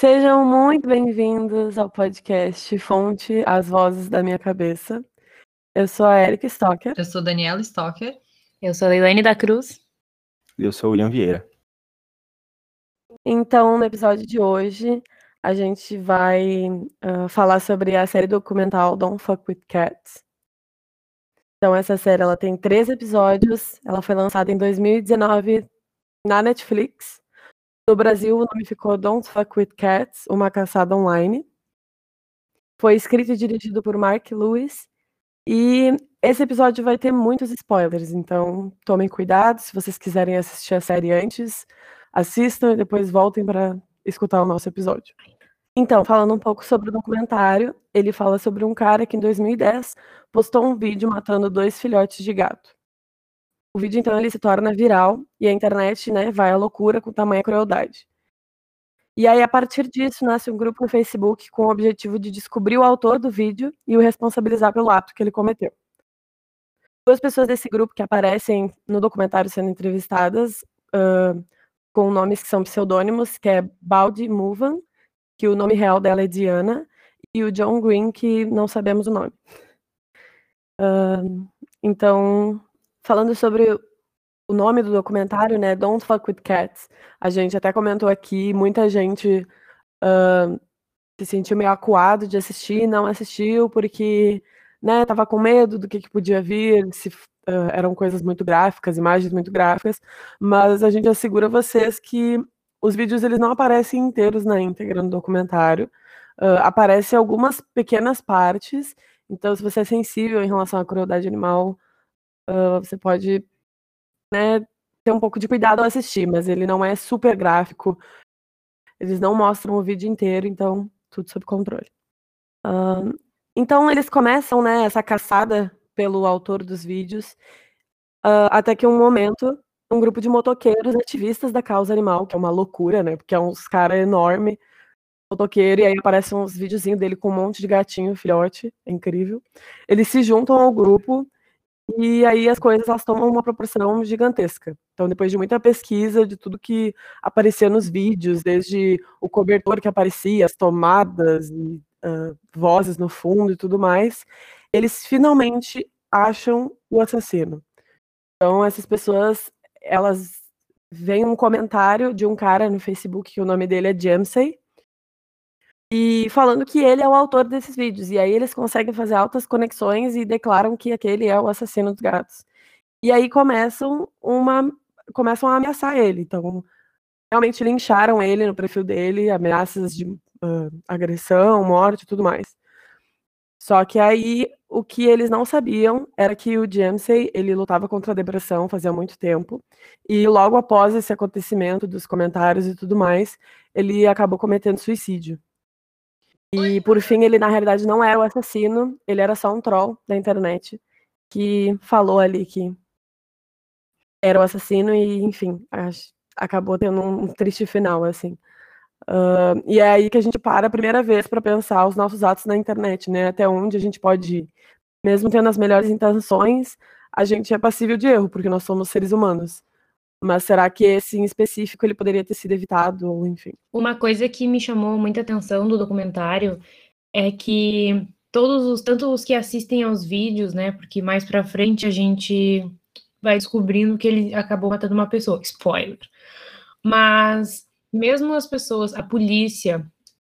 Sejam muito bem-vindos ao podcast Fonte As Vozes da Minha Cabeça. Eu sou a Erika Stocker. Eu sou Daniela Stocker. Eu sou a Leilane da Cruz. E eu sou o William Vieira. Então, no episódio de hoje, a gente vai uh, falar sobre a série documental Don't Fuck With Cats. Então, essa série ela tem três episódios. Ela foi lançada em 2019 na Netflix. No Brasil, o nome ficou Don't Fuck With Cats, Uma Caçada Online. Foi escrito e dirigido por Mark Lewis. E esse episódio vai ter muitos spoilers, então tomem cuidado. Se vocês quiserem assistir a série antes, assistam e depois voltem para escutar o nosso episódio. Então, falando um pouco sobre o documentário, ele fala sobre um cara que em 2010 postou um vídeo matando dois filhotes de gato. O vídeo, então, ele se torna viral e a internet né, vai à loucura com tamanha crueldade. E aí, a partir disso, nasce um grupo no Facebook com o objetivo de descobrir o autor do vídeo e o responsabilizar pelo ato que ele cometeu. Duas pessoas desse grupo que aparecem no documentário sendo entrevistadas, uh, com nomes que são pseudônimos, que é Baldi Muvan, que o nome real dela é Diana, e o John Green, que não sabemos o nome. Uh, então, falando sobre o nome do documentário, né? Don't Fuck with Cats. A gente até comentou aqui, muita gente uh, se sentiu meio acuado de assistir, não assistiu porque, né, tava com medo do que, que podia vir, se uh, eram coisas muito gráficas, imagens muito gráficas, mas a gente assegura vocês que os vídeos eles não aparecem inteiros na íntegra no documentário, uh, aparecem algumas pequenas partes, então se você é sensível em relação à crueldade animal, uh, você pode né, ter um pouco de cuidado ao assistir, mas ele não é super gráfico. Eles não mostram o vídeo inteiro, então tudo sob controle. Uh, então eles começam né, essa caçada pelo autor dos vídeos, até que um momento um grupo de motoqueiros ativistas da causa animal, que é uma loucura, né? Porque é uns cara enorme, motoqueiro, e aí aparecem uns videozinhos dele com um monte de gatinho, filhote, é incrível. Eles se juntam ao grupo e aí as coisas elas tomam uma proporção gigantesca. Então, depois de muita pesquisa de tudo que aparecia nos vídeos, desde o cobertor que aparecia, as tomadas, e, uh, vozes no fundo e tudo mais, eles finalmente acham o assassino. Então, essas pessoas, elas veem um comentário de um cara no Facebook que o nome dele é Jamsey, e falando que ele é o autor desses vídeos. E aí eles conseguem fazer altas conexões e declaram que aquele é o assassino dos gatos. E aí começam uma começam a ameaçar ele. Então, realmente lincharam ele no perfil dele, ameaças de uh, agressão, morte e tudo mais. Só que aí o que eles não sabiam era que o Jamsey, ele lutava contra a depressão fazia muito tempo, e logo após esse acontecimento dos comentários e tudo mais, ele acabou cometendo suicídio. E por fim, ele na realidade não era o assassino, ele era só um troll da internet que falou ali que era o assassino e, enfim, acabou tendo um triste final, assim. Uh, e é aí que a gente para a primeira vez para pensar os nossos atos na internet, né? Até onde a gente pode ir. Mesmo tendo as melhores intenções, a gente é passível de erro, porque nós somos seres humanos. Mas será que esse em específico ele poderia ter sido evitado, ou enfim? Uma coisa que me chamou muita atenção do documentário é que todos os, tanto os que assistem aos vídeos, né? Porque mais para frente a gente vai descobrindo que ele acabou matando uma pessoa, spoiler. Mas mesmo as pessoas, a polícia,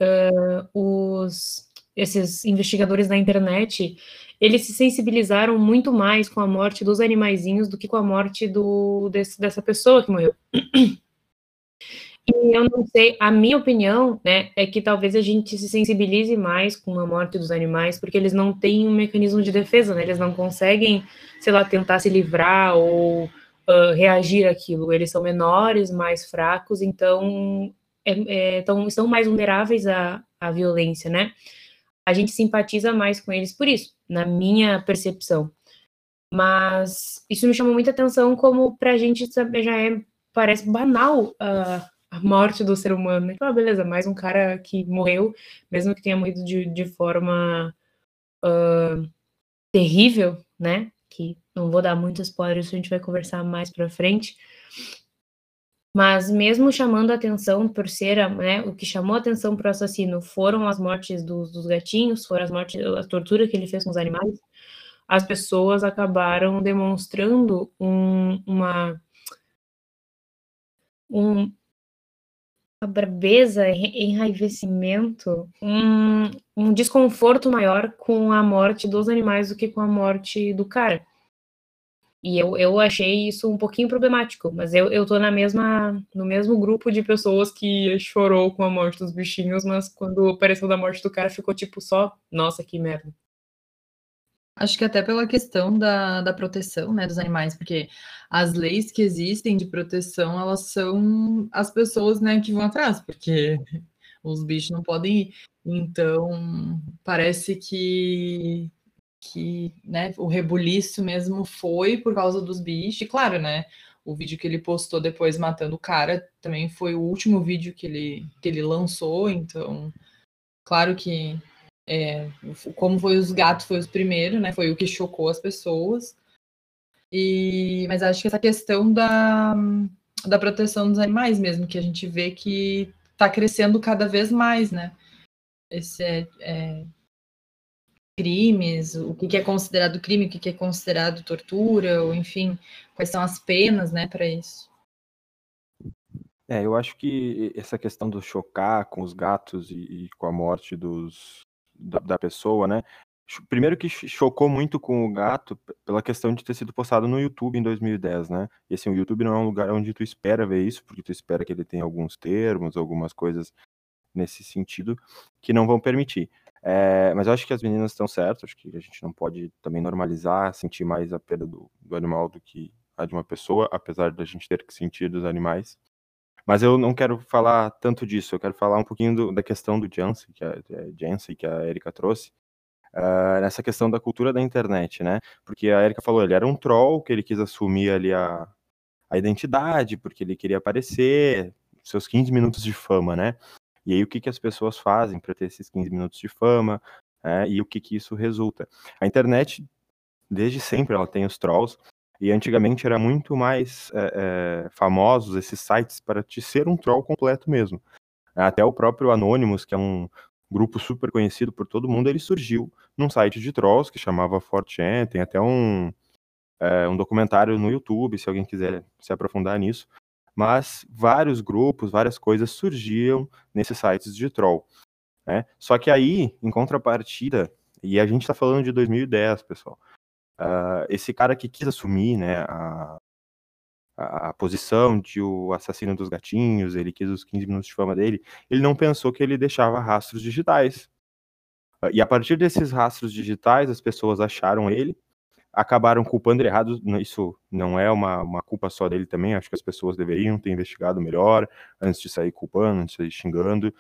uh, os esses investigadores da internet, eles se sensibilizaram muito mais com a morte dos animaizinhos do que com a morte do, desse, dessa pessoa que morreu. E eu não sei, a minha opinião, né, é que talvez a gente se sensibilize mais com a morte dos animais, porque eles não têm um mecanismo de defesa, né, eles não conseguem, sei lá, tentar se livrar ou uh, reagir àquilo. Eles são menores, mais fracos, então é, é, tão, estão mais vulneráveis à, à violência, né a gente simpatiza mais com eles por isso, na minha percepção. Mas isso me chamou muita atenção, como pra gente saber, já é, parece banal uh, a morte do ser humano. Então, ah, beleza, mais um cara que morreu, mesmo que tenha morrido de, de forma uh, terrível, né? Que não vou dar muitos spoilers, a gente vai conversar mais para frente. Mas mesmo chamando a atenção por ser, né, o que chamou a atenção para o assassino foram as mortes dos, dos, gatinhos, foram as mortes, a tortura que ele fez com os animais, as pessoas acabaram demonstrando um, uma um, uma brabeza, enraivecimento, um, um desconforto maior com a morte dos animais do que com a morte do cara. E eu, eu achei isso um pouquinho problemático, mas eu, eu tô na mesma, no mesmo grupo de pessoas que chorou com a morte dos bichinhos, mas quando apareceu da morte do cara ficou tipo só, nossa, que merda. Acho que até pela questão da, da proteção né, dos animais, porque as leis que existem de proteção, elas são as pessoas né, que vão atrás, porque os bichos não podem ir. Então, parece que, que né, o rebuliço mesmo foi por causa dos bichos. E claro, né? O vídeo que ele postou depois matando o cara também foi o último vídeo que ele, que ele lançou, então, claro que é, como foi os gatos, foi os primeiros, né? Foi o que chocou as pessoas. E, mas acho que essa questão da, da proteção dos animais mesmo, que a gente vê que está crescendo cada vez mais, né? Esse é, é, crimes, o que é considerado crime, o que é considerado tortura, ou enfim, quais são as penas, né, para isso. É, eu acho que essa questão do chocar com os gatos e, e com a morte dos, da, pessoa, né? Primeiro que chocou muito com o gato pela questão de ter sido postado no YouTube em 2010, né? E assim, o YouTube não é um lugar onde tu espera ver isso, porque tu espera que ele tenha alguns termos, algumas coisas nesse sentido que não vão permitir. É, mas eu acho que as meninas estão certas, acho que a gente não pode também normalizar, sentir mais a perda do, do animal do que a de uma pessoa, apesar da gente ter que sentir dos animais. Mas eu não quero falar tanto disso, eu quero falar um pouquinho do, da questão do Jansen, que a, é, Jansen, que a Erika trouxe, uh, nessa questão da cultura da internet, né? Porque a Erika falou, ele era um troll, que ele quis assumir ali a, a identidade, porque ele queria aparecer, seus 15 minutos de fama, né? E aí o que, que as pessoas fazem para ter esses 15 minutos de fama, é, e o que, que isso resulta? A internet, desde sempre, ela tem os trolls, e antigamente era muito mais é, é, famosos esses sites para te ser um troll completo mesmo. Até o próprio Anonymous, que é um grupo super conhecido por todo mundo, ele surgiu num site de trolls que chamava 4chan, tem até um, é, um documentário no YouTube, se alguém quiser se aprofundar nisso. Mas vários grupos, várias coisas surgiam nesses sites de troll. Né? Só que aí, em contrapartida, e a gente está falando de 2010, pessoal, uh, esse cara que quis assumir né, a, a, posição de o assassino dos gatinhos, ele quis os 15 minutos de fama dele, ele não pensou que ele deixava rastros digitais. Uh, e a partir desses rastros digitais, as pessoas acharam ele, acabaram culpando ele errado. Isso não é uma, uma culpa só dele também. Acho que as pessoas deveriam ter investigado melhor antes de sair culpando, antes de sair xingando,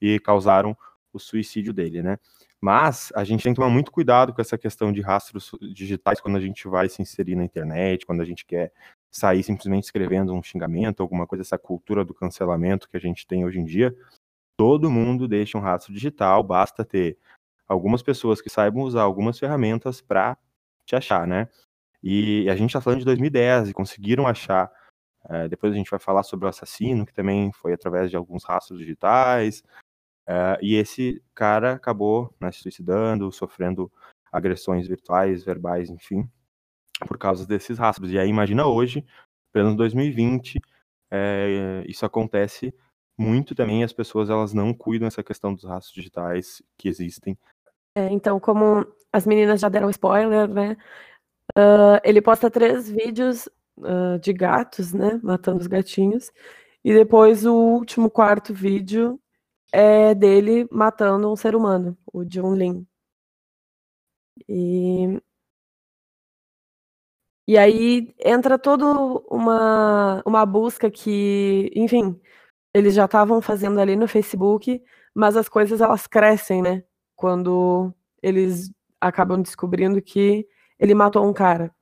e causaram o suicídio dele, né? Mas a gente tem que tomar muito cuidado com essa questão de rastros digitais quando a gente vai se inserir na internet, quando a gente quer sair simplesmente escrevendo um xingamento, alguma coisa, essa cultura do cancelamento que a gente tem hoje em dia. Todo mundo deixa um rastro digital, basta ter algumas pessoas que saibam usar algumas ferramentas para te achar, né? E a gente está falando de 2010 e conseguiram achar. É, depois a gente vai falar sobre o assassino, que também foi através de alguns rastros digitais. Uh, e esse cara acabou né, se suicidando, sofrendo agressões virtuais, verbais, enfim, por causa desses rastros. E aí imagina hoje, pelo 2020, é, isso acontece muito também. As pessoas elas não cuidam dessa questão dos rastros digitais que existem. É, então, como as meninas já deram spoiler, né? Uh, ele posta três vídeos uh, de gatos, né? Matando os gatinhos. E depois o último quarto vídeo é dele matando um ser humano, o Jun Lin. E, e aí entra toda uma, uma busca que, enfim, eles já estavam fazendo ali no Facebook, mas as coisas elas crescem, né? Quando eles acabam descobrindo que ele matou um cara.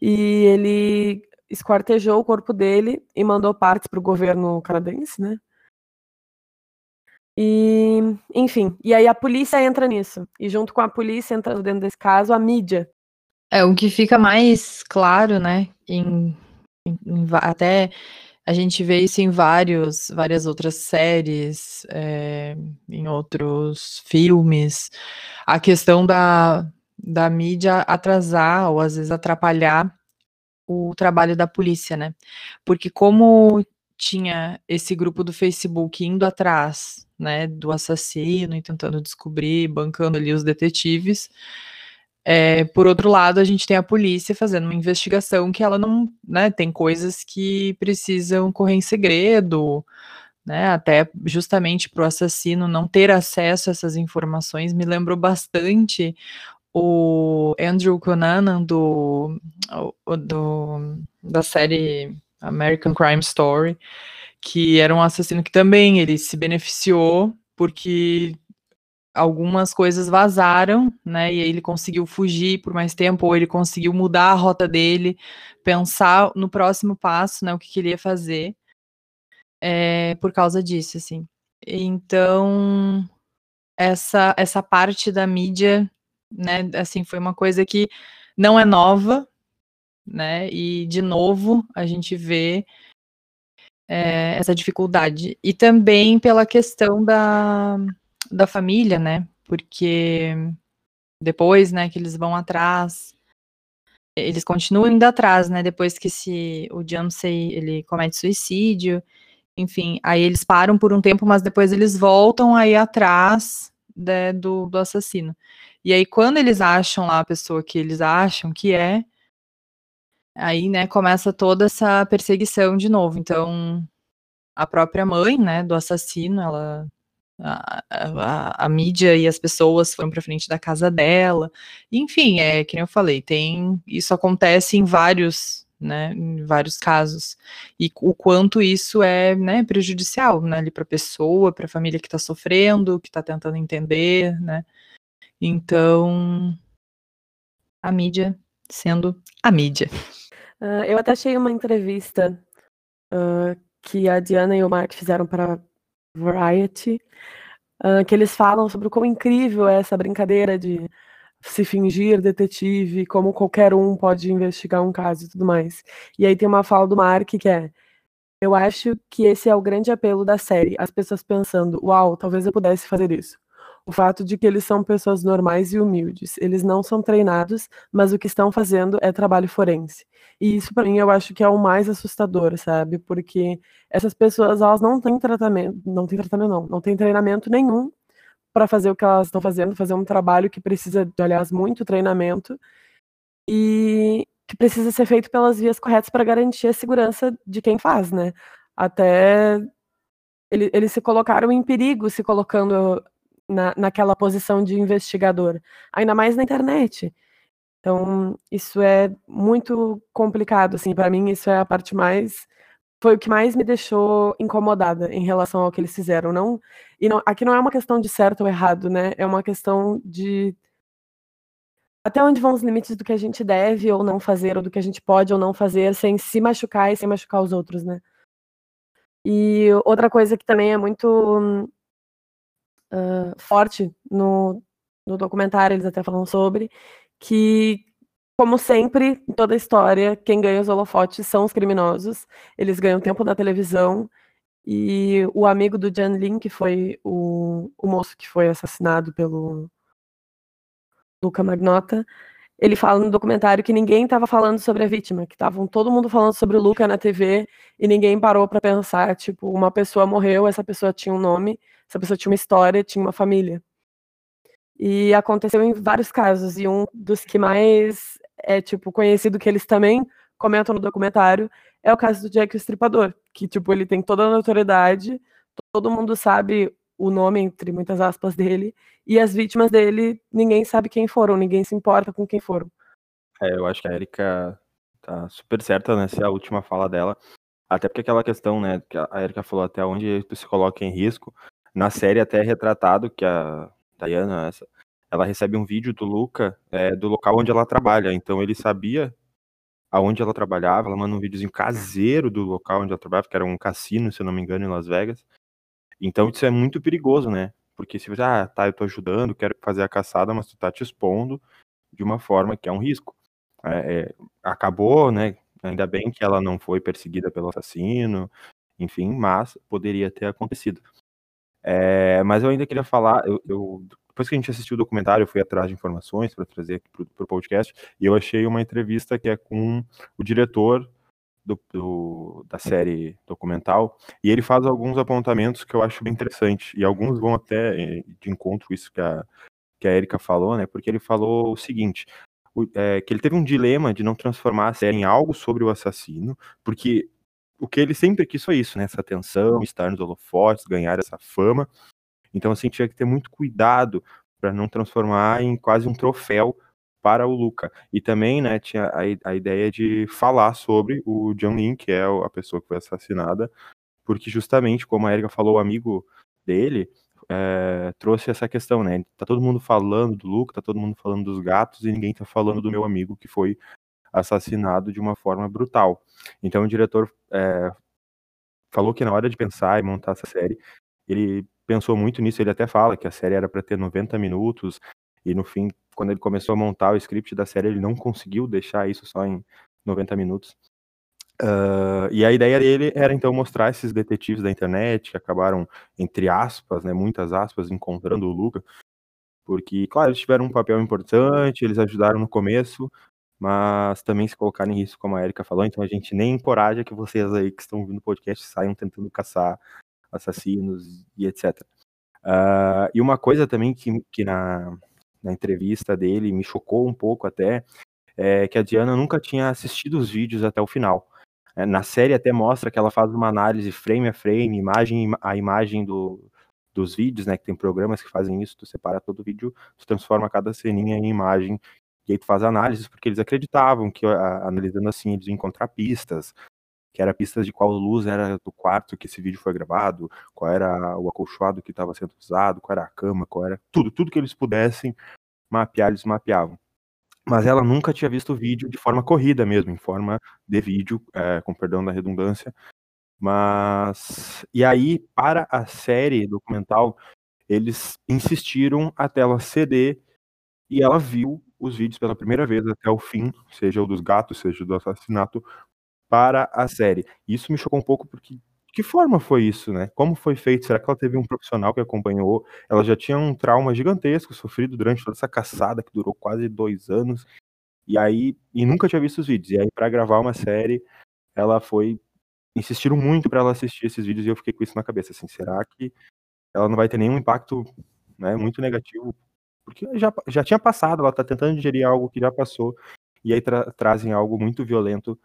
E ele esquartejou o corpo dele e mandou partes para o governo canadense, né? E, enfim, e aí a polícia entra nisso. E junto com a polícia entrando dentro desse caso, a mídia. É, o que fica mais claro, né, em, em, em até a gente vê isso em vários, várias outras séries, é, em outros filmes, a questão da, da mídia atrasar ou às vezes atrapalhar o trabalho da polícia, né? Porque como tinha esse grupo do Facebook indo atrás, né, do assassino e tentando descobrir, bancando ali os detetives, é, por outro lado, a gente tem a polícia fazendo uma investigação que ela não, né, tem coisas que precisam correr em segredo, né, até justamente para o assassino não ter acesso a essas informações, me lembrou bastante o Andrew Cunanan do, do, da série American Crime Story, que era um assassino que também ele se beneficiou porque algumas coisas vazaram, né? E ele conseguiu fugir por mais tempo, ou ele conseguiu mudar a rota dele, pensar no próximo passo, né? O que, que ele ia fazer é, por causa disso, assim. Então, essa, essa parte da mídia, né? Assim, foi uma coisa que não é nova, né? E, de novo, a gente vê é, essa dificuldade. E também pela questão da da família, né? Porque depois, né, que eles vão atrás, eles continuam indo atrás, né? Depois que se o Jamsey ele comete suicídio, enfim, aí eles param por um tempo, mas depois eles voltam aí atrás né, do, do assassino. E aí quando eles acham lá a pessoa que eles acham que é, aí, né, começa toda essa perseguição de novo. Então, a própria mãe, né, do assassino, ela a, a, a, mídia e as pessoas foram para frente da casa dela. Enfim, é que eu falei, tem isso acontece em vários, né, em vários casos. E o quanto isso é, né, prejudicial, né, ali para a pessoa, para a família que está sofrendo, que está tentando entender, né? Então, a mídia sendo a mídia. Uh, eu até achei uma entrevista uh, que a Diana e o Mark fizeram para Variety, uh, que eles falam sobre o quão incrível é essa brincadeira de se fingir detetive, como qualquer um pode investigar um caso e tudo mais. E aí tem uma fala do Mark que é: Eu acho que esse é o grande apelo da série, as pessoas pensando, uau, talvez eu pudesse fazer isso o fato de que eles são pessoas normais e humildes. Eles não são treinados, mas o que estão fazendo é trabalho forense. E isso para mim eu acho que é o mais assustador, sabe? Porque essas pessoas elas não têm tratamento, não têm tratamento não, não têm treinamento nenhum para fazer o que elas estão fazendo, fazer um trabalho que precisa de aliás muito treinamento e que precisa ser feito pelas vias corretas para garantir a segurança de quem faz, né? Até eles se colocaram em perigo se colocando na, naquela posição de investigador, ainda mais na internet. Então, isso é muito complicado, assim, para mim isso é a parte mais foi o que mais me deixou incomodada em relação ao que eles fizeram, não e não, aqui não é uma questão de certo ou errado, né? É uma questão de até onde vão os limites do que a gente deve ou não fazer, ou do que a gente pode ou não fazer, sem se machucar e sem machucar os outros, né? E outra coisa que também é muito uh, forte no, no documentário, eles até falam sobre, que, como sempre, em toda a história, quem ganha os holofotes são os criminosos, eles ganham tempo na televisão, e o amigo do Jan Lin, que foi o, o moço que foi assassinado pelo Luca Magnota, ele fala no documentário que ninguém estava falando sobre a vítima, que estavam todo mundo falando sobre o Luca na TV e ninguém parou para pensar, tipo, uma pessoa morreu, essa pessoa tinha um nome, essa pessoa tinha uma história, tinha uma família. E aconteceu em vários casos, e um dos que mais é, tipo, conhecido que eles também comentam no documentário é o caso do Jack o Estripador, que, tipo, ele tem toda a notoriedade, todo mundo sabe o nome, entre muitas aspas, dele, e as vítimas dele, ninguém sabe quem foram, ninguém se importa com quem foram. É, eu acho que a Erika tá super certa nessa a última fala dela, até porque aquela questão, né, que a Erika falou até onde tu se coloca em risco, na série até é retratado que a Diana, essa, ela recebe um vídeo do Luca é, do local onde ela trabalha. Então ele sabia aonde ela trabalhava. Ela manda um videozinho caseiro do local onde ela trabalhava, que era um cassino, se eu não me engano, em Las Vegas. Então isso é muito perigoso, né? Porque se você, ah, tá, eu tô ajudando, quero fazer a caçada, mas tu tá te expondo de uma forma que é um risco. É, é, acabou, né? Ainda bem que ela não foi perseguida pelo assassino, enfim, mas poderia ter acontecido. É, mas eu ainda queria falar, eu, eu, depois que a gente assistiu o documentário, eu fui atrás de informações para trazer aqui para o podcast, e eu achei uma entrevista que é com o diretor do, do, da série documental, e ele faz alguns apontamentos que eu acho bem interessante, e alguns vão até de encontro isso que a, que a Erika falou, né, porque ele falou o seguinte, é, que ele teve um dilema de não transformar a série em algo sobre o assassino, porque o que ele sempre quis foi isso, né? Essa atenção, estar nos holofotes, ganhar essa fama. Então, assim, tinha que ter muito cuidado para não transformar em quase um troféu para o Luca. E também, né, tinha a, a ideia de falar sobre o John Lin, que é a pessoa que foi assassinada, porque justamente, como a Erika falou, o amigo dele é, trouxe essa questão, né? Tá todo mundo falando do Luca, tá todo mundo falando dos gatos e ninguém tá falando do meu amigo que foi assassinado de uma forma brutal. Então o diretor é, falou que na hora de pensar e montar essa série, ele pensou muito nisso. Ele até fala que a série era para ter 90 minutos e no fim, quando ele começou a montar o script da série, ele não conseguiu deixar isso só em 90 minutos. Uh, e a ideia dele era então mostrar esses detetives da internet que acabaram, entre aspas, né, muitas aspas, encontrando o Luca, porque, claro, eles tiveram um papel importante, eles ajudaram no começo, mas também se colocar em risco, como a Erika falou, então a gente nem encoraja que vocês aí que estão ouvindo o podcast saiam tentando caçar assassinos e etc. Uh, ah, e uma coisa também que, que na, na entrevista dele me chocou um pouco até, é que a Diana nunca tinha assistido os vídeos até o final. É, na série até mostra que ela faz uma análise frame a frame, imagem a imagem do, dos vídeos, né? Que tem programas que fazem isso, tu separa todo o vídeo, tu transforma cada ceninha em imagem e aí tu faz análises, porque eles acreditavam que, analisando assim, eles iam encontrar pistas, que era pistas de qual luz era do quarto que esse vídeo foi gravado, qual era o acolchoado que estava sendo usado, qual era a cama, qual era tudo, tudo que eles pudessem mapear, eles mapeavam. Mas ela nunca tinha visto o vídeo de forma corrida mesmo, em forma de vídeo, é, com perdão da redundância. Mas. E aí, para a série documental, eles insistiram até ela ceder e ela viu os vídeos pela primeira vez até o fim, seja o dos gatos, seja o do assassinato, para a série. Isso me chocou um pouco porque que forma foi isso, né? Como foi feito? Será que ela teve um profissional que acompanhou? Ela já tinha um trauma gigantesco sofrido durante toda essa caçada que durou quase dois anos. E aí, e nunca tinha visto os vídeos. E aí, para gravar uma série, ela foi. Insistiram muito para ela assistir esses vídeos e eu fiquei com isso na cabeça. Assim, será que ela não vai ter nenhum impacto né, muito negativo porque já, já tinha passado, ela está tentando digerir algo que já passou, e aí tra trazem algo muito violento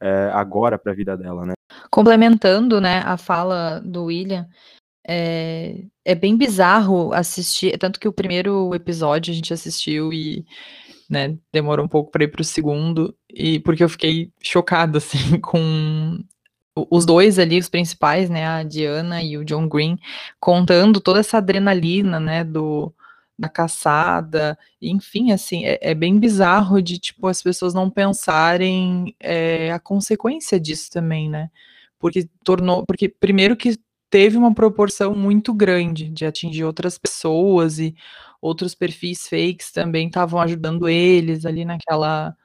é, agora para a vida dela, né? Complementando, né, a fala do William, é, é bem bizarro assistir, tanto que o primeiro episódio a gente assistiu e né, demorou um pouco para ir para o segundo, e porque eu fiquei chocado assim com os dois ali, os principais, né, a Diana e o John Green, contando toda essa adrenalina, né, do, na caçada, enfim, assim, é, é, bem bizarro de, tipo, as pessoas não pensarem é, a consequência disso também, né? Porque tornou, porque primeiro que teve uma proporção muito grande de atingir outras pessoas e outros perfis fakes também estavam ajudando eles ali naquela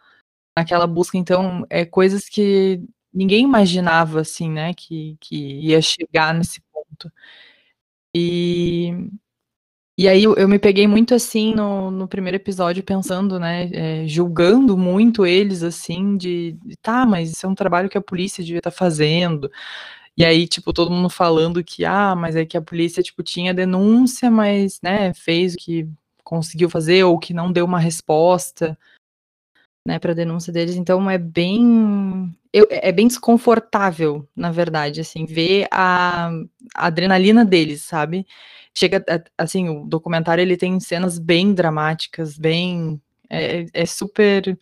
naquela busca, então, é coisas que ninguém imaginava, assim, né, que, que ia chegar nesse ponto. E, e aí eu, eu, me peguei muito assim no, no primeiro episódio pensando, né, é, julgando muito eles assim de, tá, mas isso é um trabalho que a polícia devia estar tá fazendo. E aí, tipo, todo mundo falando que, ah, mas é que a polícia, tipo, tinha denúncia, mas, né, fez o que conseguiu fazer ou que não deu uma resposta, né, para denúncia deles. Então é bem, eu, é bem desconfortável, na verdade, assim, ver a, a adrenalina deles, sabe? Chega, assim, o documentário ele tem cenas bem dramáticas, bem, é, é super,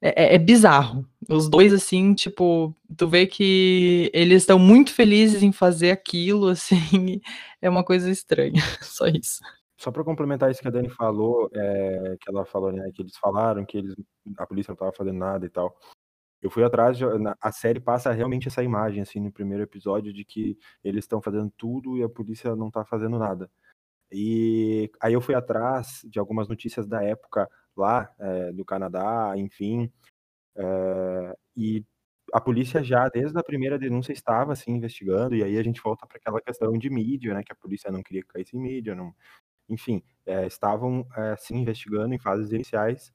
é, é, bizarro. Os dois, assim, tipo, tu vê que eles estão muito felizes em fazer aquilo, assim, é uma coisa estranha, só isso. Só para complementar isso que a Dani falou, é, que ela falou, né, que eles falaram que eles, a polícia não estava fazendo nada e tal. Eu fui atrás, a série passa realmente essa imagem, assim, no primeiro episódio, de que eles estão fazendo tudo e a polícia não está fazendo nada. E aí eu fui atrás de algumas notícias da época lá, é, do Canadá, enfim, é, e a polícia já, desde a primeira denúncia, estava assim investigando, e aí a gente volta para aquela questão de mídia, né? Que a polícia não queria que caísse em mídia, não... enfim, é, estavam é, sim investigando em fases iniciais,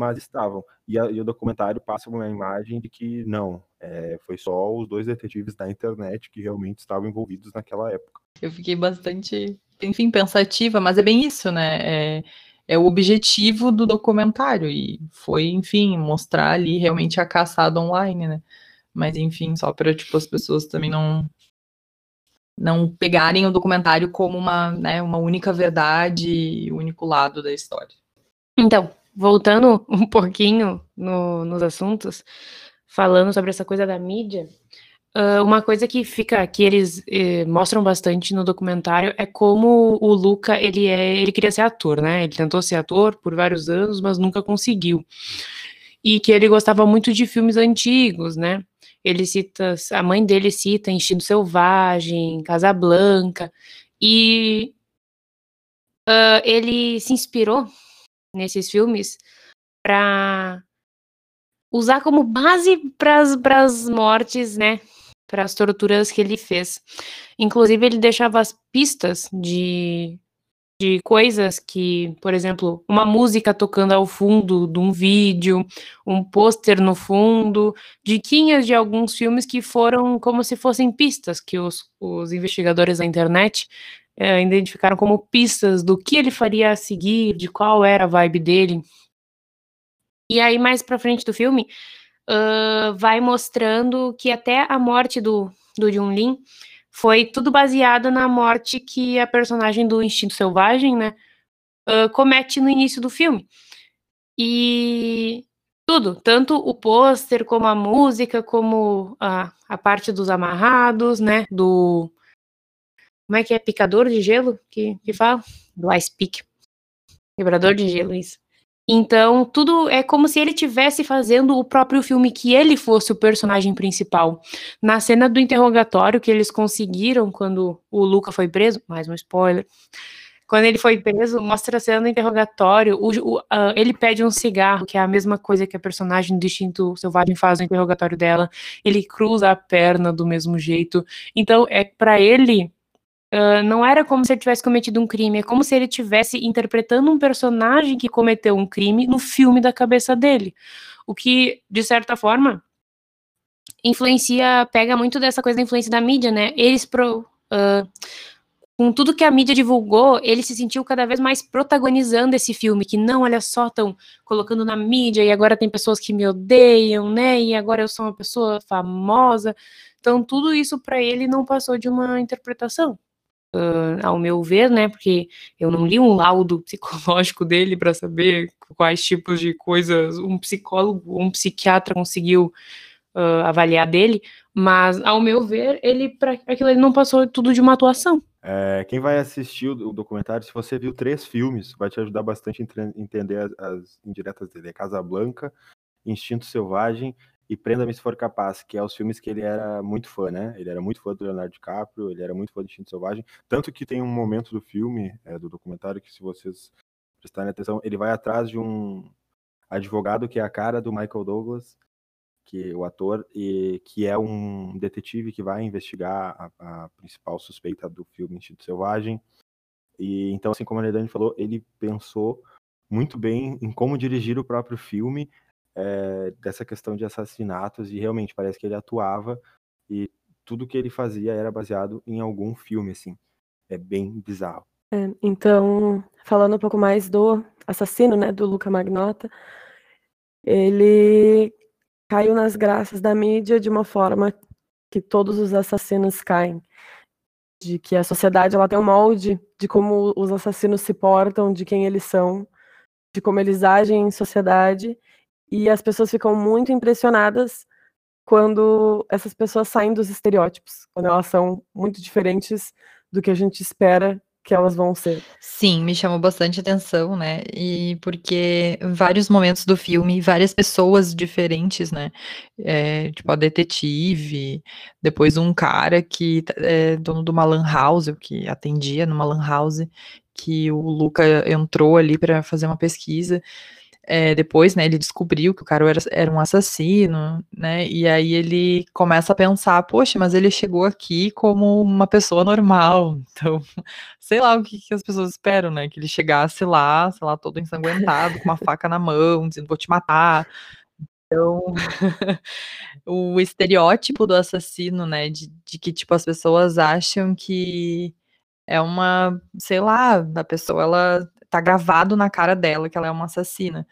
mas estavam. E, a, e, o documentário passa uma imagem de que não, é, foi só os dois detetives da internet que realmente estavam envolvidos naquela época. Eu fiquei bastante, enfim, pensativa, mas é bem isso, né? É, é o objetivo do documentário e foi, enfim, mostrar ali realmente a caçada online, né? Mas enfim, só para tipo as pessoas também não não pegarem o documentário como uma, né, uma única verdade, o único lado da história. Então, voltando um pouquinho no, nos assuntos, falando sobre essa coisa da mídia, Uh, uma coisa que fica que eles eh, mostram bastante no documentário é como o Luca ele é ele queria ser ator, né? Ele tentou ser ator por vários anos, mas nunca conseguiu. E que ele gostava muito de filmes antigos, né? Ele cita a mãe dele cita Instinto Selvagem, Casablanca e uh, ele se inspirou nesses filmes para usar como base para as mortes, né? para as torturas que ele fez. Inclusive, ele deixava as pistas de, de coisas que, por exemplo, uma música tocando ao fundo de um vídeo, um pôster no fundo, diquinhas de alguns filmes que foram como se fossem pistas que os, os investigadores da internet é, identificaram como pistas do que ele faria a seguir, de qual era a vibe dele. E aí, mais pra frente do filme, uh, vai mostrando que até a morte do, do Jun Lin foi tudo baseado na morte que a personagem do Instinto Selvagem, né, uh, comete no início do filme. E tudo, tanto o pôster, como a música, como a, a parte dos amarrados, né, do... Como é que é? Picador de gelo que, que fala? Do Ice Pick. Quebrador de gelo, isso. Então, tudo é como se ele tivesse fazendo o próprio filme, que ele fosse o personagem principal. Na cena do interrogatório que eles conseguiram quando o Luca foi preso, mais um spoiler. Quando ele foi preso, mostra a cena do interrogatório. O, o, uh, ele pede um cigarro, que é a mesma coisa que a personagem do Instinto Selvagem faz no interrogatório dela. Ele cruza a perna do mesmo jeito. Então, é para ele Uh, não era como se ele tivesse cometido um crime, é como se ele estivesse interpretando um personagem que cometeu um crime no filme da cabeça dele. O que, de certa forma, influencia, pega muito dessa coisa da influência da mídia, né? Eles, pro, uh, com tudo que a mídia divulgou, ele se sentiu cada vez mais protagonizando esse filme, que não, olha só, estão colocando na mídia e agora tem pessoas que me odeiam, né? E agora eu sou uma pessoa famosa. Então, tudo isso para ele não passou de uma interpretação uh, ao meu ver, né? Porque eu não li um laudo psicológico dele para saber quais tipos de coisas um psicólogo, um psiquiatra conseguiu uh, avaliar dele, mas ao meu ver, ele para aquilo ele não passou tudo de uma atuação. É, quem vai assistir o documentário, se você viu três filmes, vai te ajudar bastante a entender as, as indiretas dele. É Casa Blanca, Instinto Selvagem e Prenda-me se for capaz, que é os filmes que ele era muito fã, né? Ele era muito fã do Leonardo DiCaprio, ele era muito fã de Instinto Selvagem, tanto que tem um momento do filme, é, do documentário, que se vocês prestarem atenção, ele vai atrás de um advogado que é a cara do Michael Douglas, que o ator, e que é um detetive que vai investigar a, a principal suspeita do filme Instinto Selvagem. E então, assim como a Nedane falou, ele pensou muito bem em como dirigir o próprio filme, é, dessa questão de assassinatos e realmente parece que ele atuava e tudo que ele fazia era baseado em algum filme, assim. É bem bizarro. É, então, falando um pouco mais do assassino, né, do Luca Magnota, ele caiu nas graças da mídia de uma forma que todos os assassinos caem. De que a sociedade ela tem um molde de como os assassinos se portam, de quem eles são, de como eles agem em sociedade, e as pessoas ficam muito impressionadas quando essas pessoas saem dos estereótipos, quando elas são muito diferentes do que a gente espera que elas vão ser. Sim, me chamou bastante atenção, né? E porque vários momentos do filme, várias pessoas diferentes, né? É, tipo a detetive, depois um cara que é dono de uma lan house, que atendia numa lan house, que o Luca entrou ali para fazer uma pesquisa é, depois, né, ele descobriu que o cara era, era, um assassino, né, e aí ele começa a pensar, poxa, mas ele chegou aqui como uma pessoa normal, então, sei lá o que, que as pessoas esperam, né, que ele chegasse lá, sei lá, todo ensanguentado, com uma faca na mão, dizendo, vou te matar, então, o estereótipo do assassino, né, de, de que, tipo, as pessoas acham que é uma, sei lá, a pessoa, ela tá gravado na cara dela que ela é uma assassina.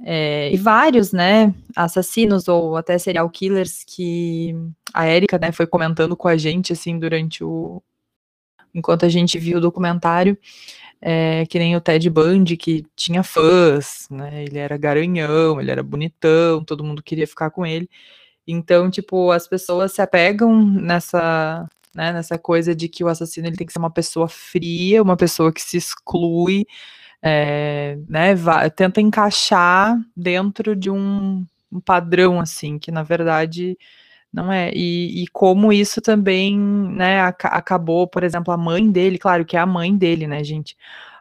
É, e vários, né, assassinos ou até serial killers que a Erika, né, foi comentando com a gente, assim, durante o... enquanto a gente viu o documentário, é, que nem o Ted Bundy, que tinha fãs, né, ele era garanhão, ele era bonitão, todo mundo queria ficar com ele, então, tipo, as pessoas se apegam nessa, né, nessa coisa de que o assassino ele tem que ser uma pessoa fria, uma pessoa que se exclui, é, né, vai, tenta encaixar dentro de um, um, padrão, assim, que na verdade não é. E, e como isso também, né, ac acabou, por exemplo, a mãe dele, claro que é a mãe dele, né, gente,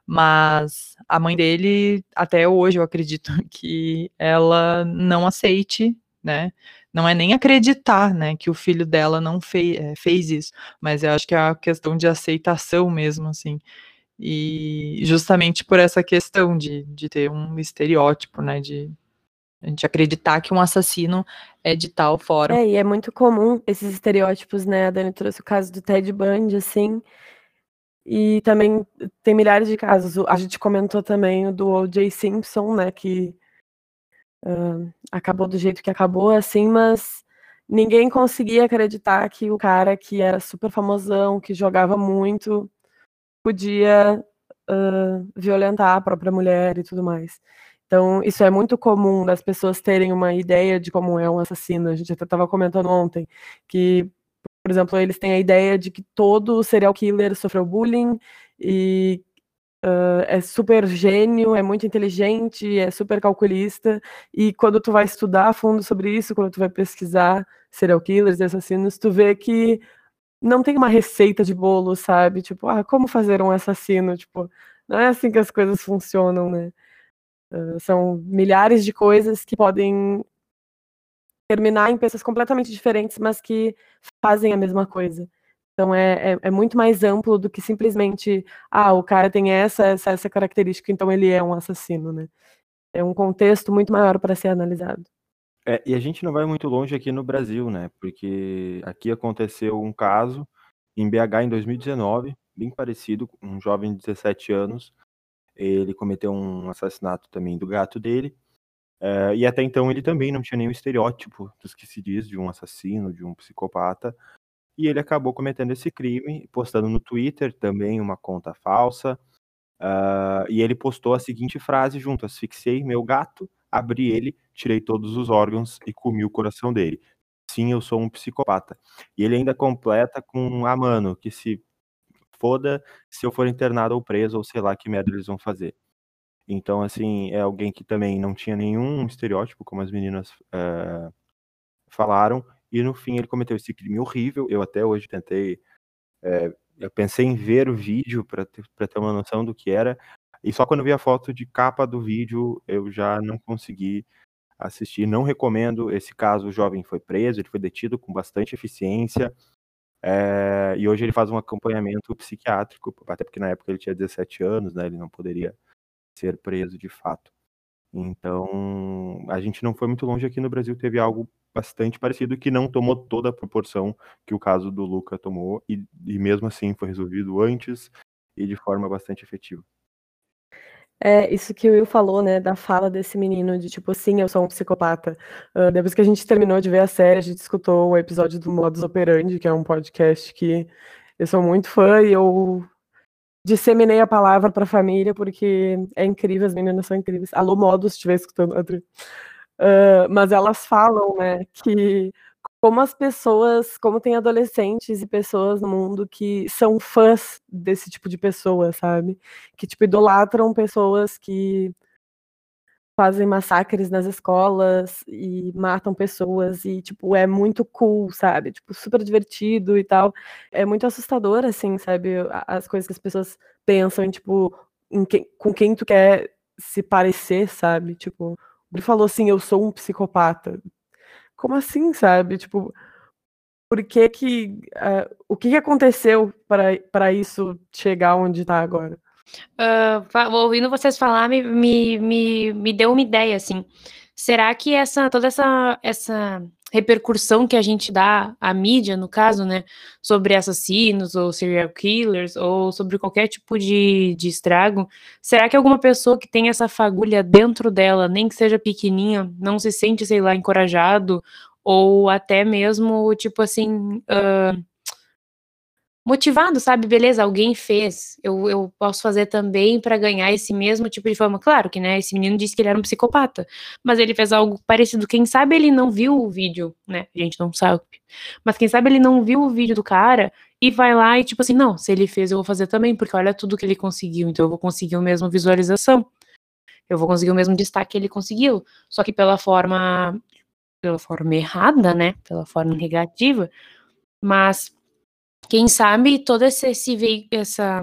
mas a mãe dele, até hoje, eu acredito que ela não aceite, né, não é nem acreditar, né, que o filho dela não fez, é, fez isso, mas eu acho que é a questão de aceitação mesmo, assim, e justamente por essa questão de, de ter um estereótipo, né, de a gente acreditar que um assassino é de tal forma. É, e é muito comum esses estereótipos, né, a Dani trouxe o caso do Ted Bundy, assim, e também tem milhares de casos, a gente comentou também o do O.J. Simpson, né, que uh, acabou do jeito que acabou, assim, mas ninguém conseguia acreditar que o cara que era super famosão, que jogava muito, podia uh, violentar a própria mulher e tudo mais. Então, isso é muito comum das pessoas terem uma ideia de como é um assassino. A gente até estava comentando ontem que, por exemplo, eles têm a ideia de que todo serial killer sofreu bullying e Uh, é super gênio, é muito inteligente, é super calculista, e quando tu vai estudar a fundo sobre isso, quando tu vai pesquisar serial killers e assassinos, tu vê que não tem uma receita de bolo, sabe? Tipo, ah, como fazer um assassino? Tipo, não é assim que as coisas funcionam, né? Uh, são milhares de coisas que podem terminar em pessoas completamente diferentes, mas que fazem a mesma coisa. Então é, é, é, muito mais amplo do que simplesmente, ah, o cara tem essa, essa, essa característica, então ele é um assassino, né? É um contexto muito maior para ser analisado. É, e a gente não vai muito longe aqui no Brasil, né? Porque aqui aconteceu um caso em BH em 2019, bem parecido, um jovem de 17 anos, ele cometeu um assassinato também do gato dele, é, e até então ele também não tinha nenhum estereótipo dos que se diz de um assassino, de um psicopata, e ele acabou cometendo esse crime, postando no Twitter também uma conta falsa. Uh, e ele postou a seguinte frase junto: asfixiei meu gato, abri ele, tirei todos os órgãos e comi o coração dele. Sim, eu sou um psicopata. E ele ainda completa com: ah, mano, que se foda se eu for internado ou preso, ou sei lá que merda eles vão fazer. Então, assim, é alguém que também não tinha nenhum estereótipo, como as meninas uh, falaram, e no fim ele cometeu esse crime horrível. Eu até hoje tentei, é, eu pensei em ver o vídeo para ter, ter uma noção do que era, e só quando vi a foto de capa do vídeo eu já não consegui assistir. Não recomendo. Esse caso, o jovem foi preso, ele foi detido com bastante eficiência. É, e hoje ele faz um acompanhamento psiquiátrico, até porque na época ele tinha 17 anos, né? Ele não poderia ser preso de fato. Então, a gente não foi muito longe aqui no Brasil, teve algo bastante parecido que não tomou toda a proporção que o caso do Luca tomou e, e mesmo assim foi resolvido antes e de forma bastante efetiva. É, isso que o Will falou, né, da fala desse menino, de tipo, sim, eu sou um psicopata. Uh, depois que a gente terminou de ver a série, a gente escutou o episódio do Modus Operandi, que é um podcast que eu sou muito fã e eu disseminei a palavra para a família, porque é incrível, as meninas são incríveis. Alô, Modus, se estiver escutando, Adri. Uh, mas elas falam, né, que como as pessoas, como tem adolescentes e pessoas no mundo que são fãs desse tipo de pessoa, sabe? Que, tipo, idolatram pessoas que fazem massacres nas escolas e matam pessoas e, tipo, é muito cool, sabe? Tipo, super divertido e tal. É muito assustador, assim, sabe? As coisas que as pessoas pensam tipo, em com quem tu quer se parecer, sabe? Tipo, ele falou assim, eu sou um psicopata. Como assim, sabe? Tipo, por que que... Uh, o que, que aconteceu para isso chegar onde está agora? Uh, ouvindo vocês falar, me, me, me, me deu uma ideia, assim. Será que essa toda essa, essa repercussão que a gente dá à mídia, no caso, né, sobre assassinos ou serial killers ou sobre qualquer tipo de, de estrago, será que alguma pessoa que tem essa fagulha dentro dela, nem que seja pequenininha, não se sente, sei lá, encorajado ou até mesmo, tipo assim, uh, motivado, sabe? Beleza, alguém fez, eu, eu posso fazer também para ganhar esse mesmo tipo de fama. Claro que, né, esse menino disse que ele era um psicopata, mas ele fez algo parecido. Quem sabe ele não viu o vídeo, né? A gente não sabe. Mas quem sabe ele não viu o vídeo do cara e vai lá e tipo assim, não, se ele fez eu vou fazer também, porque olha tudo que ele conseguiu, então eu vou conseguir o mesmo visualização. Eu vou conseguir o mesmo destaque que ele conseguiu, só que pela forma pela forma errada, né? Pela forma negativa. Mas quem sabe todo esse, esse essa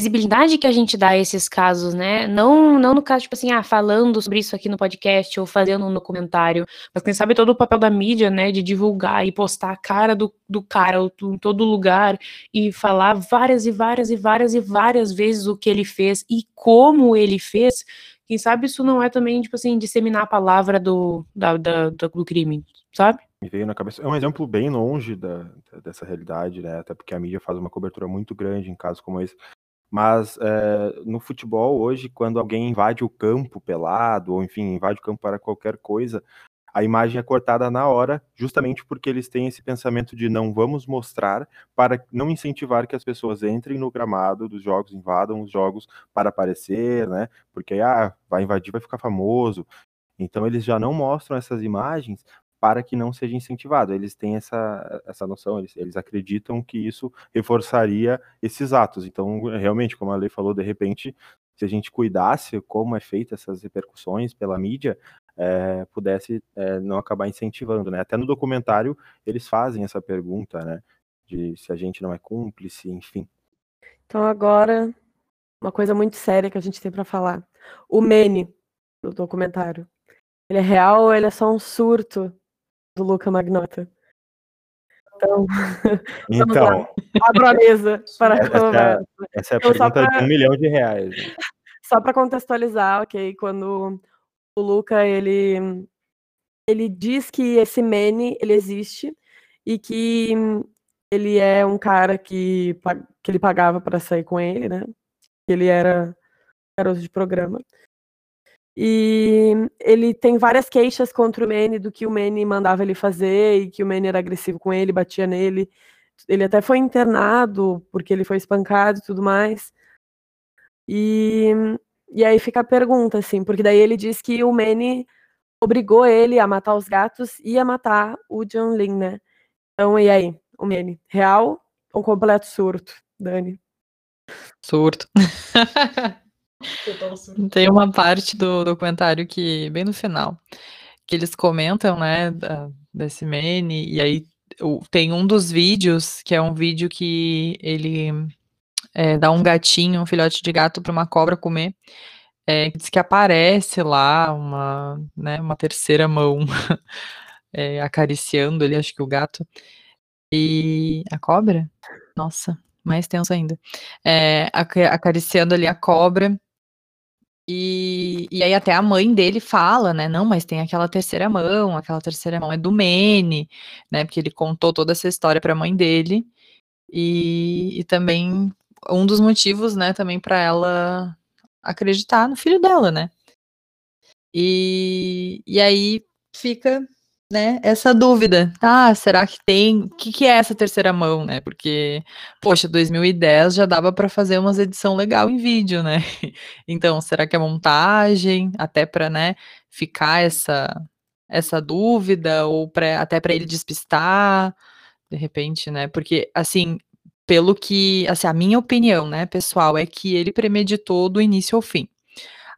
visibilidade que a gente dá a esses casos, né? Não, não no caso, tipo assim, ah, falando sobre isso aqui no podcast ou fazendo um documentário, mas quem sabe todo o papel da mídia, né, de divulgar e postar a cara do, do cara em todo lugar e falar várias e várias e várias e várias vezes o que ele fez e como ele fez, quem sabe isso não é também, tipo assim, disseminar a palavra do, da, da, do crime, sabe? Me veio na cabeça. É um exemplo bem longe da, dessa realidade, né? Até porque a mídia faz uma cobertura muito grande em casos como esse. Mas é, no futebol hoje, quando alguém invade o campo pelado, ou enfim, invade o campo para qualquer coisa, a imagem é cortada na hora, justamente porque eles têm esse pensamento de não vamos mostrar para não incentivar que as pessoas entrem no gramado dos jogos, invadam os jogos para aparecer, né? Porque ah, vai invadir, vai ficar famoso. Então eles já não mostram essas imagens para que não seja incentivado. Eles têm essa, essa noção, eles, eles acreditam que isso reforçaria esses atos. Então, realmente, como a lei falou, de repente, se a gente cuidasse como é feita essas repercussões pela mídia, é, pudesse é, não acabar incentivando, né? Até no documentário eles fazem essa pergunta, né? De se a gente não é cúmplice, enfim. Então agora, uma coisa muito séria que a gente tem para falar. O Mene, do documentário. Ele é real ou ele é só um surto do Luca Magnota. Então, então abro a mesa para essa, conversa. Essa é a então, pergunta pra, de um milhão de reais. Só para contextualizar, ok, quando o Luca ele ele diz que esse Manny ele existe e que ele é um cara que, que ele pagava para sair com ele, né? Ele era garoto de programa. E ele tem várias queixas contra o Manny do que o Manny mandava ele fazer e que o Manny era agressivo com ele, batia nele. Ele até foi internado porque ele foi espancado e tudo mais. E, e aí fica a pergunta, assim, porque daí ele diz que o Manny obrigou ele a matar os gatos e a matar o John Lin, né? Então, e aí, o Manny, real ou completo surto, Dani? Surto. Tem uma parte do documentário que, bem no final, que eles comentam, né, da, desse Manny, e aí tem um dos vídeos, que é um vídeo que ele é, dá um gatinho, um filhote de gato para uma cobra comer, é, diz que aparece lá uma, né, uma terceira mão é, acariciando ele, acho que o gato, e a cobra? Nossa, mais tenso ainda. É, acariciando ali a cobra, e, e aí até a mãe dele fala, né? Não, mas tem aquela terceira mão, aquela terceira mão é do Mene, né? Porque ele contou toda essa história para a mãe dele. E, e também um dos motivos, né, também para ela acreditar no filho dela, né? E, e aí fica né, essa dúvida. Ah, será que tem? O que, que é essa terceira mão, né? Porque, poxa, 2010 já dava para fazer umas edição legal em vídeo, né? Então, será que é montagem até para, né, ficar essa essa dúvida, ou pra, até para ele despistar, de repente, né? Porque, assim, pelo que, assim, a minha opinião, né, pessoal, é que ele premeditou do início ao fim.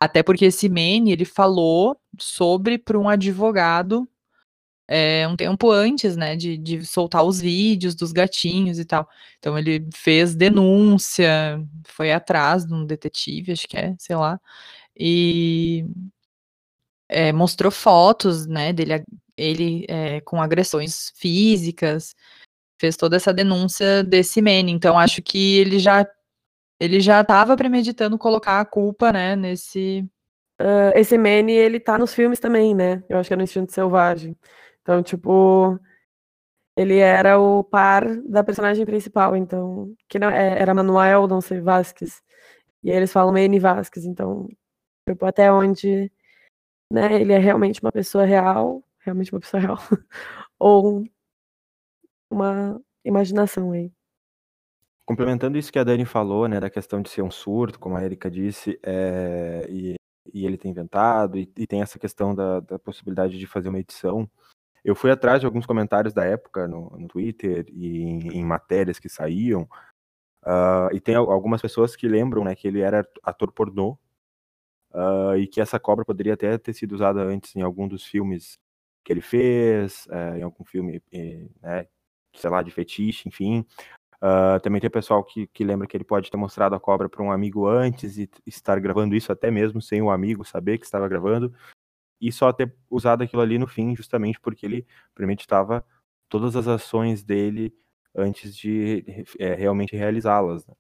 Até porque esse Manny, ele falou sobre para um advogado é, um tempo antes, né, de, de soltar os vídeos dos gatinhos e tal. Então ele fez denúncia, foi atrás de um detetive, acho que é, sei lá, e é, mostrou fotos, né, dele ele é, com agressões físicas, fez toda essa denúncia desse Manny. Então acho que ele já ele já estava premeditando colocar a culpa, né, nesse uh, esse Manny, ele tá nos filmes também, né? Eu acho que é no Instinto Selvagem. Então, tipo, ele era o par da personagem principal, então, que não, é, era Manuel, não sei, Vasquez. E eles falam Manny Vasquez, então, tipo, até onde, né, ele é realmente uma pessoa real, realmente uma pessoa real, ou uma imaginação aí. Complementando isso que a Dani falou, né, da questão de ser um surto, como a Erika disse, é, e, e, ele tem inventado, e, e tem essa questão da, da, possibilidade de fazer uma edição. Eu fui atrás de alguns comentários da época no, no Twitter e em, em, matérias que saíam, uh, e tem algumas pessoas que lembram né, que ele era ator pornô, uh, e que essa cobra poderia até ter sido usada antes em algum dos filmes que ele fez, uh, em algum filme, eh, né, sei lá, de fetiche, enfim. Uh, também tem pessoal que, que lembra que ele pode ter mostrado a cobra para um amigo antes e estar gravando isso até mesmo sem o amigo saber que estava gravando e só ter usado aquilo ali no fim, justamente porque ele premeditava todas as ações dele antes de é, realmente realizá-las. Né?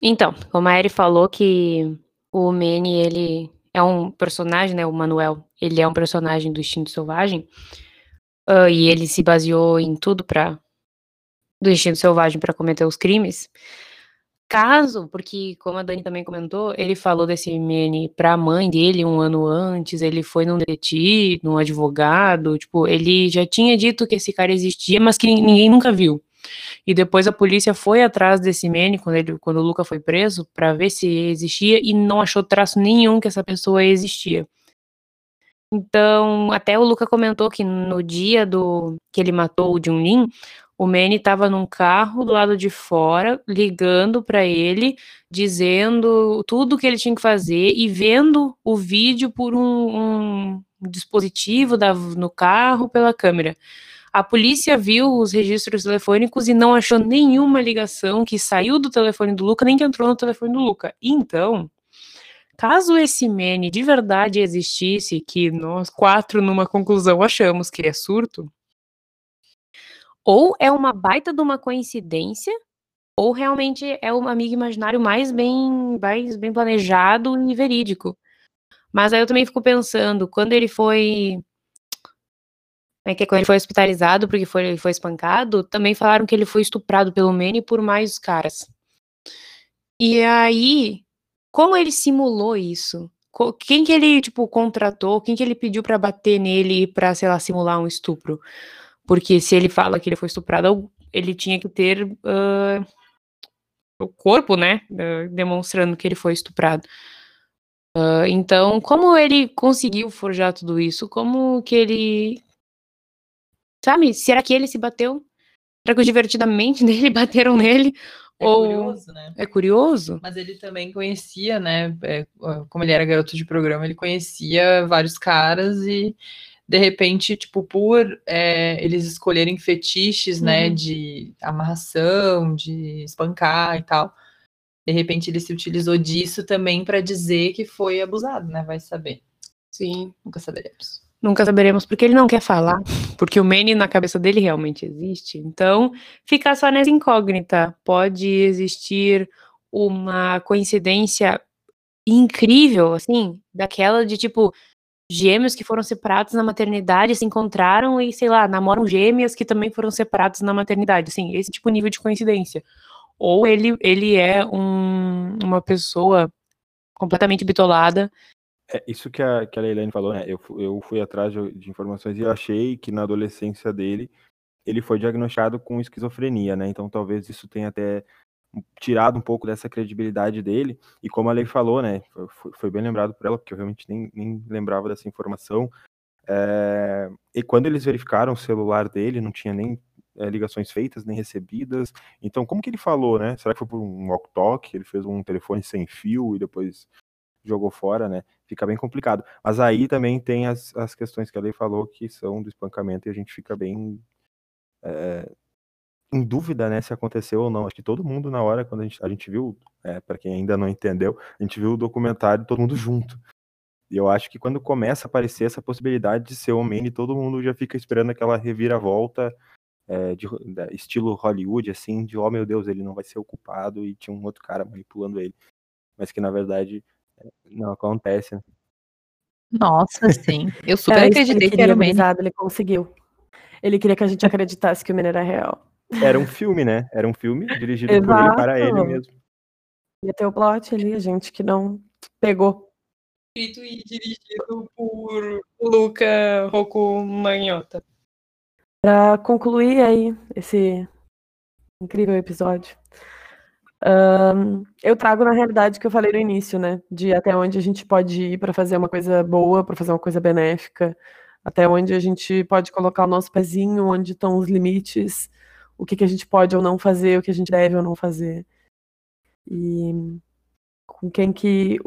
Então, como a Eri falou que o Manny, ele é um personagem, né, o Manuel, ele é um personagem do Instinto Selvagem, uh, e ele se baseou em tudo para do instinto selvagem para cometer os crimes. Caso, porque como a Dani também comentou, ele falou desse MN para a mãe dele um ano antes, ele foi num detetive, num advogado, tipo, ele já tinha dito que esse cara existia, mas que ninguém nunca viu. E depois a polícia foi atrás desse Manny quando, ele, quando o Luca foi preso para ver se existia e não achou traço nenhum que essa pessoa existia. Então, até o Luca comentou que no dia do que ele matou o Junlin, o Manny estava num carro do lado de fora, ligando para ele, dizendo tudo o que ele tinha que fazer e vendo o vídeo por um, um dispositivo da, no carro pela câmera. A polícia viu os registros telefônicos e não achou nenhuma ligação que saiu do telefone do Luca, nem que entrou no telefone do Luca. Então, caso esse Manny de verdade existisse, que nós quatro, numa conclusão, achamos que é surto, ou é uma baita de uma coincidência, ou realmente é um amigo imaginário mais bem, mais bem planejado e verídico. Mas aí eu também fico pensando, quando ele foi. É que quando ele foi hospitalizado porque foi, ele foi espancado, também falaram que ele foi estuprado pelo Manny por mais caras. E aí, como ele simulou isso? Quem que ele, tipo, contratou? Quem que ele pediu para bater nele para, sei lá, simular um estupro? Porque se ele fala que ele foi estuprado, ele tinha que ter uh, o corpo, né? Uh, demonstrando que ele foi estuprado. Uh, então, como ele conseguiu forjar tudo isso? Como que ele. Sabe? Será que ele se bateu? Será que os divertidamente dele bateram nele? É Ou... curioso, né? É curioso. Mas ele também conhecia, né? É, como ele era garoto de programa, ele conhecia vários caras e de repente, tipo, por é, eles escolherem fetiches, né, uhum. né, de amarração, de espancar e tal, de repente ele se utilizou disso também para dizer que foi abusado, né, vai saber. Sim. Nunca saberemos. Nunca saberemos porque ele não quer falar, porque o Manny na cabeça dele realmente existe. Então, fica só nessa incógnita. Pode existir uma coincidência incrível, assim, daquela de tipo, gêmeos que foram separados na maternidade se encontraram e, sei lá, namoram gêmeas que também foram separados na maternidade. Assim, esse tipo de nível de coincidência. Ou ele, ele é um, uma pessoa completamente bitolada. É isso que a, que a Leilane falou, né? Eu, eu fui atrás de, de informações e achei que na adolescência dele ele foi diagnosticado com esquizofrenia, né? Então talvez isso tenha até tirado um pouco dessa credibilidade dele. E como a Lei falou, né, foi, foi bem lembrado por ela, porque eu realmente nem, nem lembrava dessa informação. É, e quando eles verificaram o celular dele, não tinha nem é, ligações feitas, nem recebidas. Então, como que ele falou, né? Será que foi por um walk-talk? Ele fez um telefone sem fio e depois jogou fora, né? Fica bem complicado. Mas aí também tem as, as questões que a lei falou que são do espancamento e a gente fica bem é, em dúvida, né, se aconteceu ou não. Acho que todo mundo na hora, quando a gente, a gente viu, é, para quem ainda não entendeu, a gente viu o documentário todo mundo junto. E eu acho que quando começa a aparecer essa possibilidade de ser homem, todo mundo já fica esperando aquela reviravolta é, de, de, estilo Hollywood, assim, de oh meu Deus, ele não vai ser ocupado e tinha um outro cara manipulando ele. Mas que na verdade é, não acontece. Né? Nossa, sim. Eu super era acreditei que, que era o Manny. Ele conseguiu. Ele queria que a gente acreditasse que o Manny era real. Era um filme, né? Era um filme dirigido por ele para ele mesmo. Ia ter o plot ali, a gente que não pegou. Escrito e dirigido por Luca Rocco Magnota. Para concluir aí esse incrível episódio, um, eu trago na realidade que eu falei no início, né? De até onde a gente pode ir para fazer uma coisa boa, para fazer uma coisa benéfica, até onde a gente pode colocar o nosso pezinho, onde estão os limites, o que, que a gente pode ou não fazer, o que a gente deve ou não fazer. E com quem que,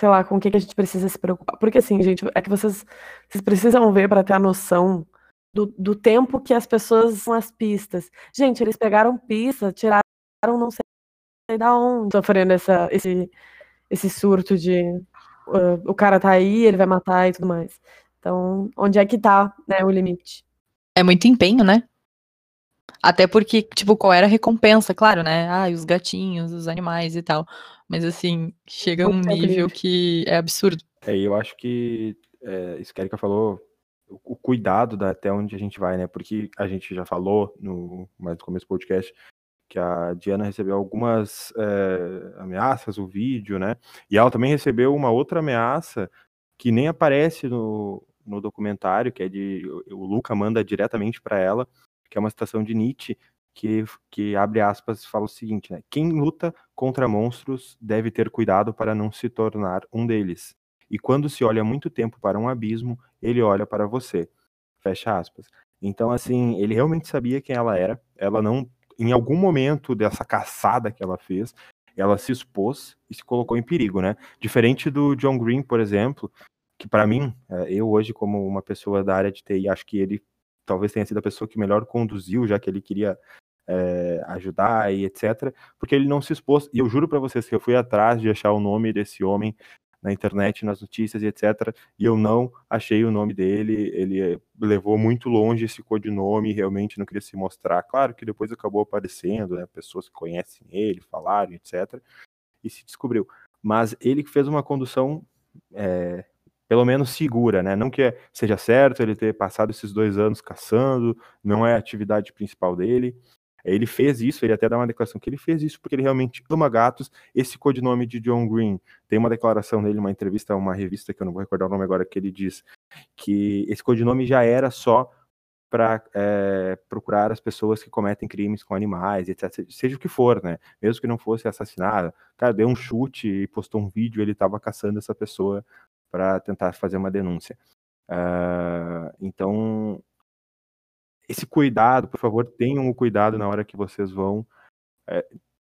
sei lá, com quem que a gente precisa se preocupar. Porque assim, gente, é que vocês, vocês precisam ver para ter a noção do, do tempo que as pessoas são as pistas. Gente, eles pegaram pista, tiraram não sei da onde, sofrendo essa, esse, esse surto de uh, o cara tá aí, ele vai matar e tudo mais. Então, onde é que tá, né, o limite? É muito empenho, né? Até porque, tipo, qual era a recompensa? Claro, né? Ah, os gatinhos, os animais e tal. Mas, assim, chega a um nível que é absurdo. É, eu acho que é, isso que a Erika falou o cuidado da, até onde a gente vai, né? Porque a gente já falou no mais no começo do podcast que a Diana recebeu algumas é, ameaças, o vídeo, né? E ela também recebeu uma outra ameaça que nem aparece no, no documentário, que é de o Luca manda diretamente para ela, que é uma citação de Nietzsche que, que abre aspas fala o seguinte, né? Quem luta contra monstros deve ter cuidado para não se tornar um deles. E quando se olha muito tempo para um abismo, ele olha para você. Fecha aspas. Então, assim, ele realmente sabia quem ela era. Ela não, em algum momento dessa caçada que ela fez, ela se expôs e se colocou em perigo, né? Diferente do John Green, por exemplo, que para mim, é, eu hoje como uma pessoa da área de TI, acho que ele talvez tenha sido a pessoa que melhor conduziu, já que ele queria é, ajudar e etc, porque ele não se expôs. E eu juro para vocês que eu fui atrás de achar o nome desse homem na internet, nas notícias e etc. E eu não achei o nome dele. Ele levou muito longe esse codinome, realmente não queria se mostrar. Claro que depois acabou aparecendo, né, pessoas que conhecem ele, falaram, etc. E se descobriu. Mas ele fez uma condução, é, pelo menos segura, né? Não que seja certo ele ter passado esses dois anos caçando, não é a atividade principal dele. Ele fez isso, ele até dá uma declaração que ele fez isso porque ele realmente ama gatos. Esse codinome de John Green, tem uma declaração dele, uma entrevista a uma revista que eu não vou recordar o nome agora, que ele diz que esse codinome já era só para é, procurar as pessoas que cometem crimes com animais, etc. Seja o que for, né? Mesmo que não fosse assassinado. Cara, deu um chute e postou um vídeo, ele estava caçando essa pessoa para tentar fazer uma denúncia. Uh, então, esse cuidado, por favor, tenham o cuidado na hora que vocês vão é,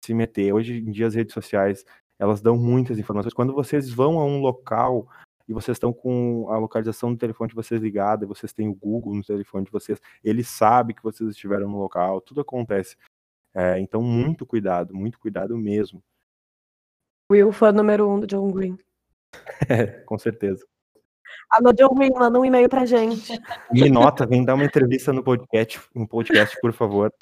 se meter. Hoje em dia as redes sociais, elas dão muitas informações. Quando vocês vão a um local e vocês estão com a localização do telefone de vocês ligada, vocês têm o Google no telefone de vocês, ele sabe que vocês estiveram no local, tudo acontece. É, então, muito cuidado, muito cuidado mesmo. Will, fã número um do John Green. É, com certeza. Alô, John Green, manda um e-mail pra gente. Me nota, vem dar uma entrevista no podcast, um podcast, por favor.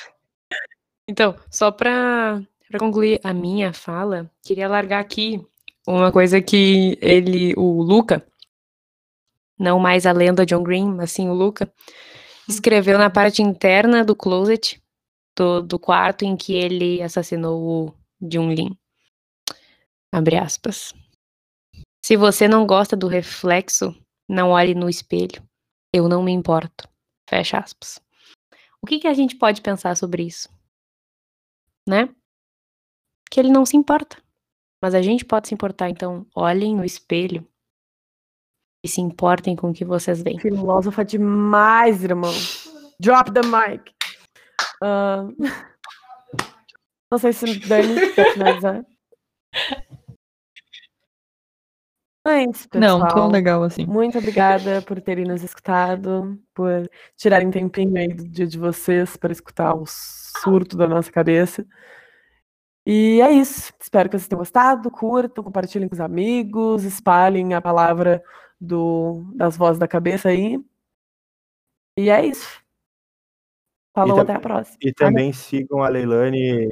Então, só para concluir a minha fala, queria largar aqui uma coisa que ele, o Luca, não mais a lenda John Green, mas sim o Luca, escreveu na parte interna do closet do, do quarto em que ele assassinou o Jun Lin. Abre aspas. Se você não gosta do reflexo não olhe no espelho. Eu não me importo. Fecha aspas. O que, que a gente pode pensar sobre isso? Né? Que ele não se importa. Mas a gente pode se importar. Então, olhem no espelho e se importem com o que vocês veem. Filósofa demais, irmão. Drop the mic. Ah, não sei se Dani quer finalizar. Antes, pessoal, Não, tão legal assim. muito obrigada por terem nos escutado, por tirarem tempinho aí do dia de vocês para escutar o surto da nossa cabeça. E é isso. Espero que vocês tenham gostado. Curtam, compartilhem com os amigos, espalhem a palavra do, das vozes da cabeça aí. E é isso. Falou, até a próxima. E também sigam a Leilane.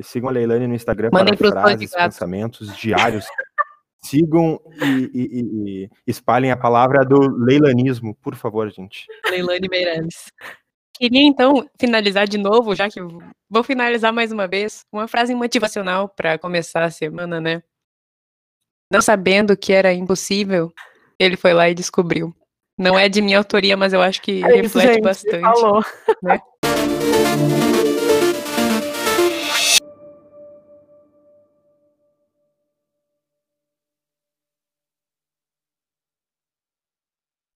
Sigam a Leilane no Instagram Mandem para frases, pensamentos diários. Sigam e, e- e- e espalhem a palavra do leilanismo, por favor, gente. Leilane Meirelles. Queria então finalizar de novo, já que vou finalizar mais uma vez, uma frase motivacional para começar a semana, né? Não sabendo que era impossível, ele foi lá e descobriu. Não é de minha autoria, mas eu acho que É isso, reflete gente. bastante. Falou. né?